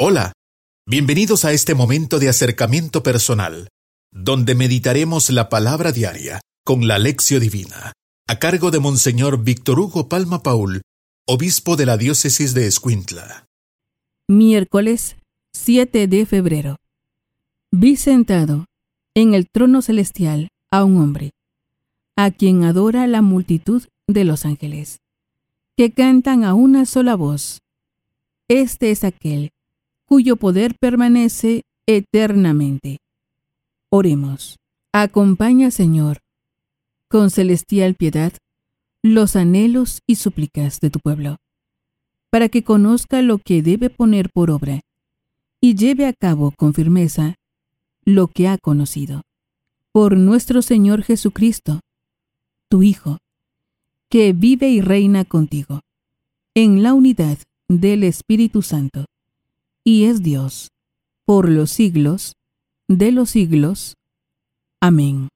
Hola, bienvenidos a este momento de acercamiento personal, donde meditaremos la palabra diaria con la lección divina, a cargo de Monseñor Víctor Hugo Palma Paul, obispo de la diócesis de Escuintla. Miércoles 7 de febrero. Vi sentado en el trono celestial a un hombre, a quien adora la multitud de los ángeles, que cantan a una sola voz. Este es aquel cuyo poder permanece eternamente. Oremos. Acompaña, Señor, con celestial piedad, los anhelos y súplicas de tu pueblo, para que conozca lo que debe poner por obra y lleve a cabo con firmeza lo que ha conocido. Por nuestro Señor Jesucristo, tu Hijo, que vive y reina contigo, en la unidad del Espíritu Santo y es Dios, por los siglos de los siglos. Amén.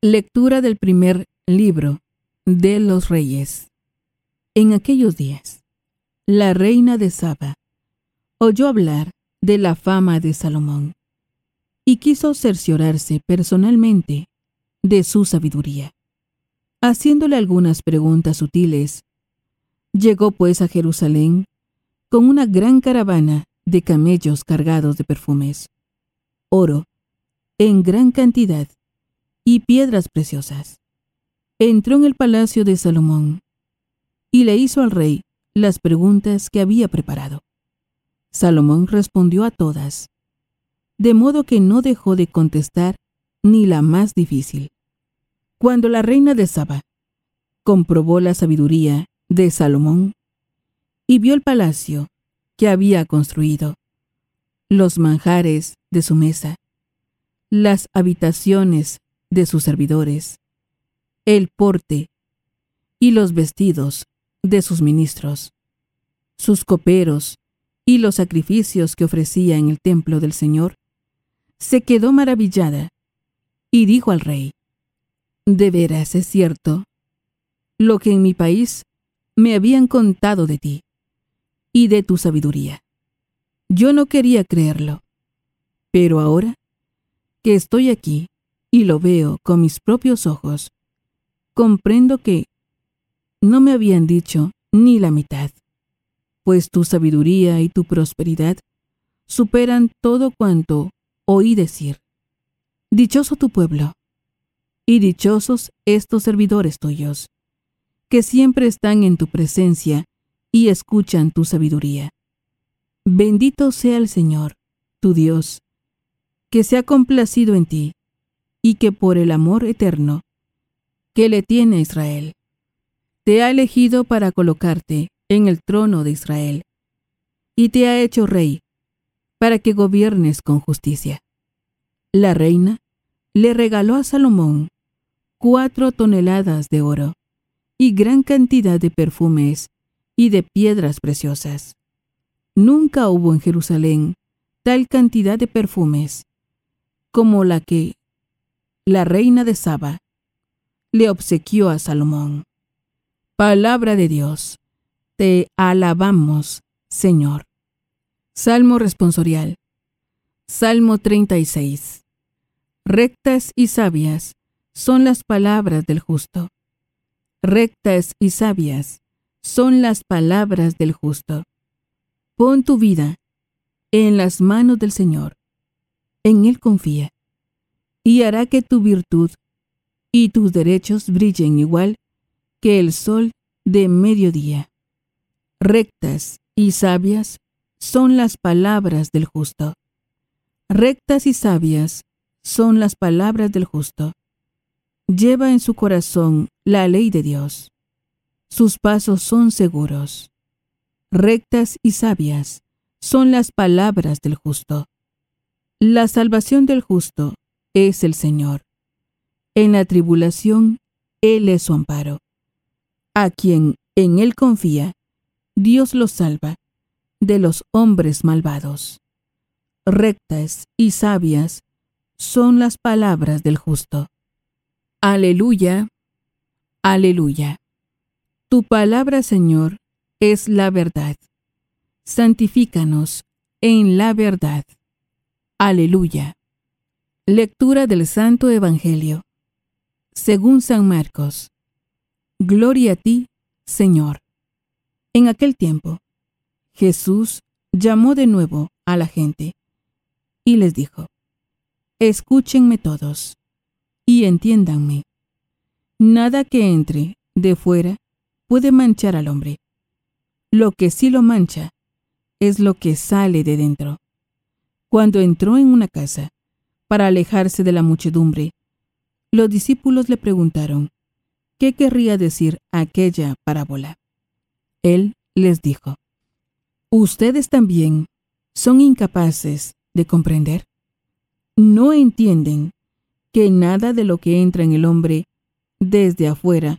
Lectura del primer libro de los reyes. En aquellos días, la reina de Saba oyó hablar de la fama de Salomón y quiso cerciorarse personalmente de su sabiduría. Haciéndole algunas preguntas sutiles, llegó pues a Jerusalén con una gran caravana de camellos cargados de perfumes, oro, en gran cantidad, y piedras preciosas. Entró en el palacio de Salomón y le hizo al rey las preguntas que había preparado. Salomón respondió a todas, de modo que no dejó de contestar ni la más difícil. Cuando la reina de Saba comprobó la sabiduría de Salomón y vio el palacio que había construido, los manjares de su mesa, las habitaciones de sus servidores, el porte. Y los vestidos de sus ministros, sus coperos y los sacrificios que ofrecía en el templo del Señor, se quedó maravillada. Y dijo al rey, De veras es cierto lo que en mi país me habían contado de ti y de tu sabiduría. Yo no quería creerlo, pero ahora que estoy aquí y lo veo con mis propios ojos, comprendo que no me habían dicho ni la mitad, pues tu sabiduría y tu prosperidad superan todo cuanto oí decir. Dichoso tu pueblo, y dichosos estos servidores tuyos, que siempre están en tu presencia y escuchan tu sabiduría. Bendito sea el Señor, tu Dios, que se ha complacido en ti, y que por el amor eterno que le tiene a Israel, te ha elegido para colocarte en el trono de Israel, y te ha hecho rey, para que gobiernes con justicia. La reina le regaló a Salomón cuatro toneladas de oro y gran cantidad de perfumes y de piedras preciosas. Nunca hubo en Jerusalén tal cantidad de perfumes como la que la reina de Saba le obsequió a Salomón. Palabra de Dios, te alabamos, Señor. Salmo responsorial. Salmo 36. Rectas y sabias son las palabras del justo. Rectas y sabias son las palabras del justo. Pon tu vida en las manos del Señor. En Él confía. Y hará que tu virtud y tus derechos brillen igual que el sol de mediodía. Rectas y sabias son las palabras del justo. Rectas y sabias son las palabras del justo. Lleva en su corazón la ley de Dios sus pasos son seguros. Rectas y sabias son las palabras del justo. La salvación del justo es el Señor. En la tribulación, Él es su amparo. A quien en Él confía, Dios lo salva de los hombres malvados. Rectas y sabias son las palabras del justo. Aleluya, aleluya. Tu palabra, Señor, es la verdad. Santifícanos en la verdad. Aleluya. Lectura del Santo Evangelio. Según San Marcos. Gloria a ti, Señor. En aquel tiempo, Jesús llamó de nuevo a la gente y les dijo, Escúchenme todos y entiéndanme. Nada que entre de fuera puede manchar al hombre. Lo que sí lo mancha es lo que sale de dentro. Cuando entró en una casa, para alejarse de la muchedumbre, los discípulos le preguntaron, ¿qué querría decir aquella parábola? Él les dijo, ¿Ustedes también son incapaces de comprender? ¿No entienden que nada de lo que entra en el hombre desde afuera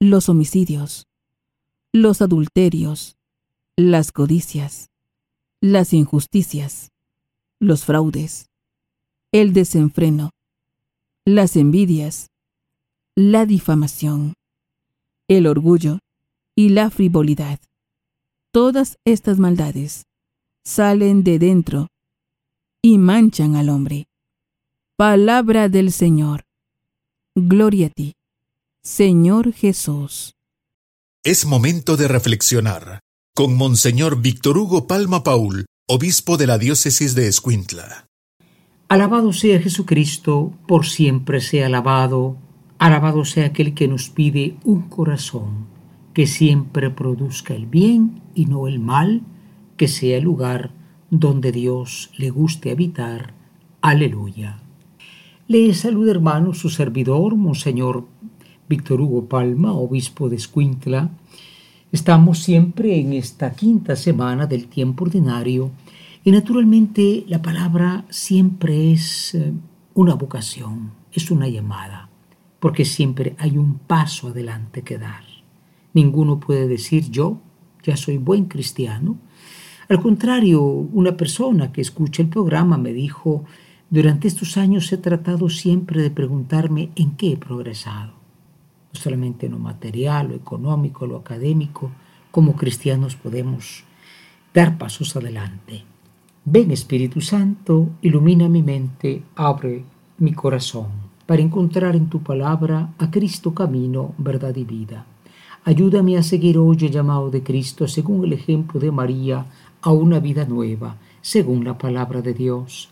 los homicidios, los adulterios, las codicias, las injusticias, los fraudes, el desenfreno, las envidias, la difamación, el orgullo y la frivolidad. Todas estas maldades salen de dentro y manchan al hombre. Palabra del Señor. Gloria a ti, Señor Jesús. Es momento de reflexionar con Monseñor Víctor Hugo Palma Paul, obispo de la diócesis de Escuintla. Alabado sea Jesucristo, por siempre sea alabado. Alabado sea aquel que nos pide un corazón que siempre produzca el bien y no el mal, que sea el lugar donde Dios le guste habitar. Aleluya. Le saluda hermano su servidor, Monseñor Víctor Hugo Palma, obispo de Escuintla, Estamos siempre en esta quinta semana del tiempo ordinario y naturalmente la palabra siempre es eh, una vocación, es una llamada, porque siempre hay un paso adelante que dar. Ninguno puede decir yo ya soy buen cristiano. Al contrario, una persona que escucha el programa me dijo, durante estos años he tratado siempre de preguntarme en qué he progresado solamente en lo material, lo económico, lo académico, como cristianos podemos dar pasos adelante. Ven Espíritu Santo, ilumina mi mente, abre mi corazón para encontrar en tu palabra a Cristo camino, verdad y vida. Ayúdame a seguir hoy el llamado de Cristo según el ejemplo de María a una vida nueva, según la palabra de Dios,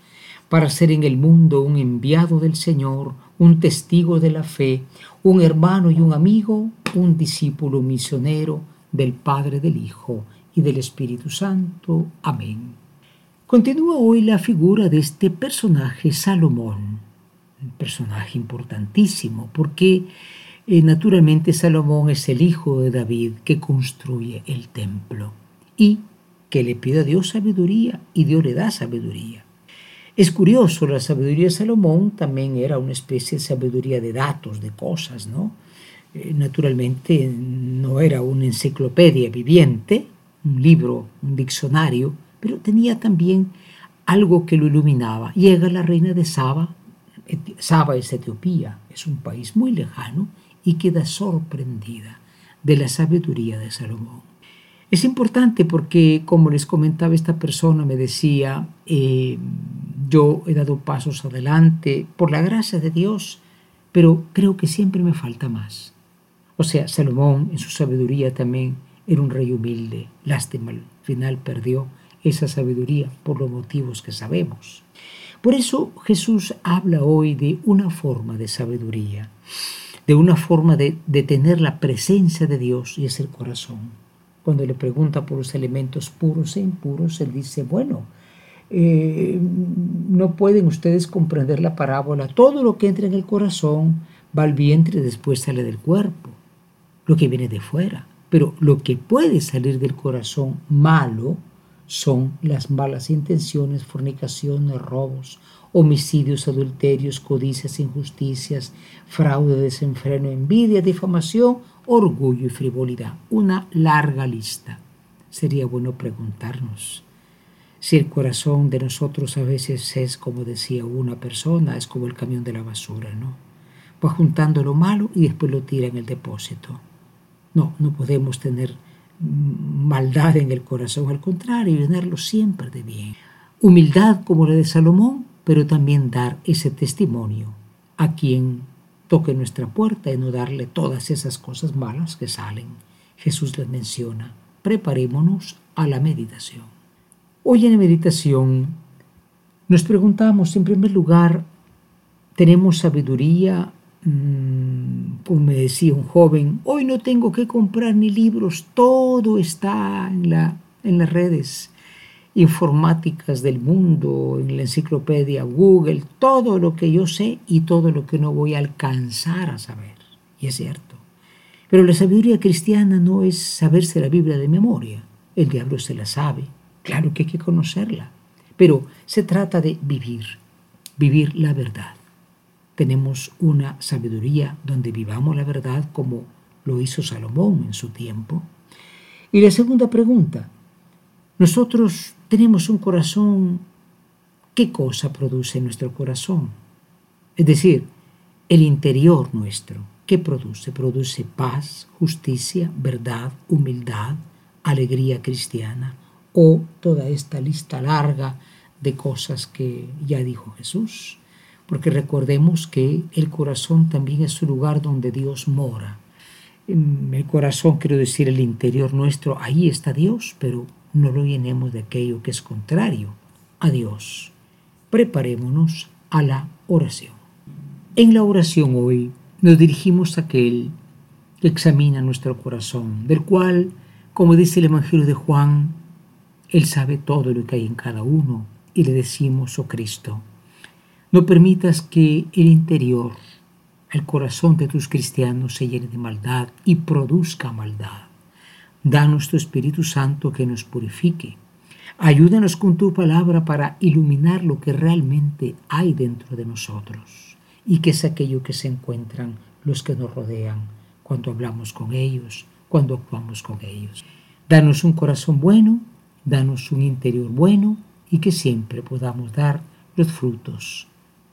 para ser en el mundo un enviado del Señor, un testigo de la fe, un hermano y un amigo, un discípulo misionero del Padre, del Hijo y del Espíritu Santo. Amén. Continúa hoy la figura de este personaje Salomón, un personaje importantísimo porque eh, naturalmente Salomón es el hijo de David que construye el templo y que le pide a Dios sabiduría y Dios le da sabiduría. Es curioso, la sabiduría de Salomón también era una especie de sabiduría de datos, de cosas, ¿no? Eh, naturalmente no era una enciclopedia viviente, un libro, un diccionario, pero tenía también algo que lo iluminaba. Llega la reina de Saba, Saba es Etiopía, es un país muy lejano, y queda sorprendida de la sabiduría de Salomón. Es importante porque, como les comentaba esta persona, me decía, eh, yo he dado pasos adelante por la gracia de Dios, pero creo que siempre me falta más. O sea, Salomón en su sabiduría también era un rey humilde. Lástima, al final perdió esa sabiduría por los motivos que sabemos. Por eso Jesús habla hoy de una forma de sabiduría, de una forma de, tener la presencia de Dios y es el corazón. Cuando le pregunta por los elementos puros e impuros, él dice, bueno, eh, no pueden ustedes comprender la parábola. Todo lo que entra en el corazón va al vientre y después sale del cuerpo, lo que viene de fuera. Pero lo que puede salir del corazón malo son las malas intenciones, fornicaciones, robos, homicidios, adulterios, codicias, injusticias, fraude, desenfreno, envidia, difamación, orgullo y frivolidad. Una larga lista. Sería bueno preguntarnos si el corazón de nosotros a veces es, como decía una persona, es como el camión de la basura, ¿no? Va juntando lo malo y después lo tira en el depósito. No, no podemos tener maldad en el corazón, al contrario, llenarlo siempre de bien. Humildad como la de Salomón, pero también dar ese testimonio a quien toque nuestra puerta y no darle todas esas cosas malas que salen. Jesús les menciona, preparémonos a la meditación. Hoy en la meditación nos preguntamos en primer lugar, ¿tenemos sabiduría Mm, como me decía un joven, hoy no tengo que comprar ni libros, todo está en, en las redes informáticas del mundo, en la enciclopedia Google, todo lo que yo sé y todo lo que no voy a alcanzar a saber. Y es cierto. Pero la sabiduría cristiana no es saberse la Biblia de memoria. El diablo se la sabe. Claro que hay que conocerla. Pero se trata de vivir, vivir la verdad tenemos una sabiduría donde vivamos la verdad como lo hizo Salomón en su tiempo. Y la segunda pregunta, nosotros tenemos un corazón, ¿qué cosa produce nuestro corazón? Es decir, el interior nuestro, ¿qué produce? Produce paz, justicia, verdad, humildad, alegría cristiana o toda esta lista larga de cosas que ya dijo Jesús porque recordemos que el corazón también es un lugar donde Dios mora. En el corazón, quiero decir, el interior nuestro, ahí está Dios, pero no lo llenemos de aquello que es contrario a Dios. Preparémonos a la oración. En la oración hoy nos dirigimos a aquel que examina nuestro corazón, del cual, como dice el Evangelio de Juan, Él sabe todo lo que hay en cada uno y le decimos, oh Cristo, no permitas que el interior, el corazón de tus cristianos se llene de maldad y produzca maldad. Danos tu Espíritu Santo que nos purifique. Ayúdanos con tu palabra para iluminar lo que realmente hay dentro de nosotros y que es aquello que se encuentran los que nos rodean cuando hablamos con ellos, cuando actuamos con ellos. Danos un corazón bueno, danos un interior bueno y que siempre podamos dar los frutos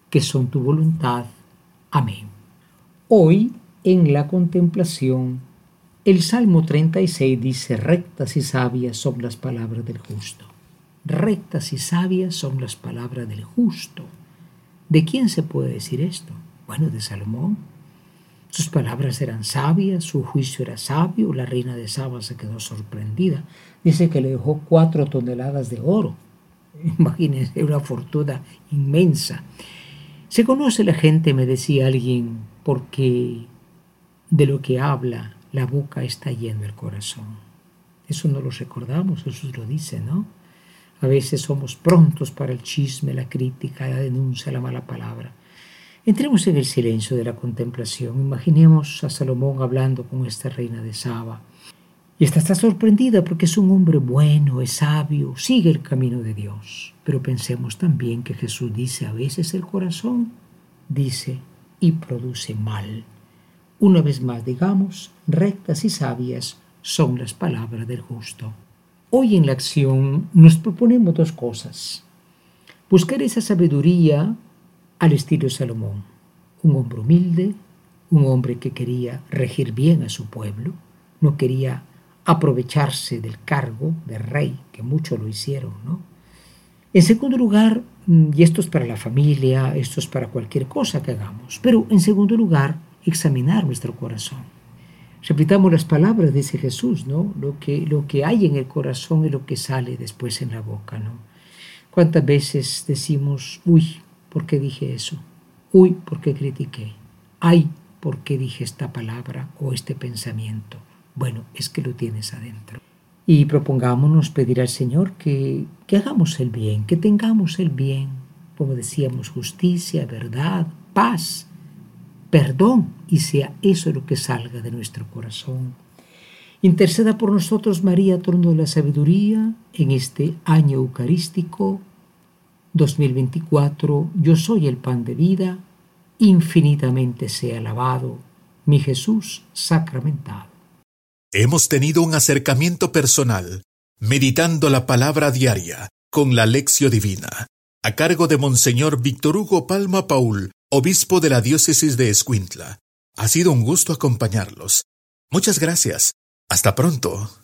que son tu voluntad. Amén. Hoy, en la contemplación, el Salmo 36 dice, rectas y sabias son las palabras del justo. Rectas y sabias son las palabras del justo. ¿De quién se puede decir esto? Bueno, de Salomón. Sus palabras eran sabias, su juicio era sabio, la reina de Saba se quedó sorprendida. Dice que le dejó cuatro toneladas de oro. Imagínense una fortuna inmensa. Se conoce la gente, me decía alguien, porque de lo que habla la boca está yendo el corazón. Eso no lo recordamos, Jesús lo dice, ¿no? A veces somos prontos para el chisme, la crítica, la denuncia, la mala palabra. Entremos en el silencio de la contemplación. Imaginemos a Salomón hablando con esta reina de Saba. Y esta está sorprendida porque es un hombre bueno, es sabio, sigue el camino de Dios. Pero pensemos también que Jesús dice a veces el corazón, dice y produce mal. Una vez más digamos, rectas y sabias son las palabras del justo. Hoy en la acción nos proponemos dos cosas. Buscar esa sabiduría al estilo Salomón, un hombre humilde, un hombre que quería regir bien a su pueblo, no quería aprovecharse del cargo de rey, que muchos lo hicieron, ¿no? En segundo lugar, mm, y esto es para la familia, esto es para cualquier cosa que hagamos, pero en segundo lugar, examinar nuestro corazón. Repitamos las palabras, dice Jesús, ¿no? Lo que, lo que hay en el corazón es lo que sale después en la boca, ¿no? ¿Cuántas veces decimos, uy, ¿por qué dije eso? Uy, ¿por qué critiqué? Ay, ¿por qué dije esta palabra o este pensamiento? Bueno, es que lo tienes adentro. Y propongámonos pedir al Señor que, que hagamos el bien, que tengamos el bien, como decíamos, justicia, verdad, paz, perdón, y sea eso lo que salga de nuestro corazón. Interceda por nosotros, María, trono de la sabiduría, en este año eucarístico 2024. Yo soy el pan de vida, infinitamente sea alabado, mi Jesús sacramentado. Hemos tenido un acercamiento personal, meditando la palabra diaria con la lección divina, a cargo de Monseñor Víctor Hugo Palma Paul, obispo de la diócesis de Escuintla. Ha sido un gusto acompañarlos. Muchas gracias. Hasta pronto.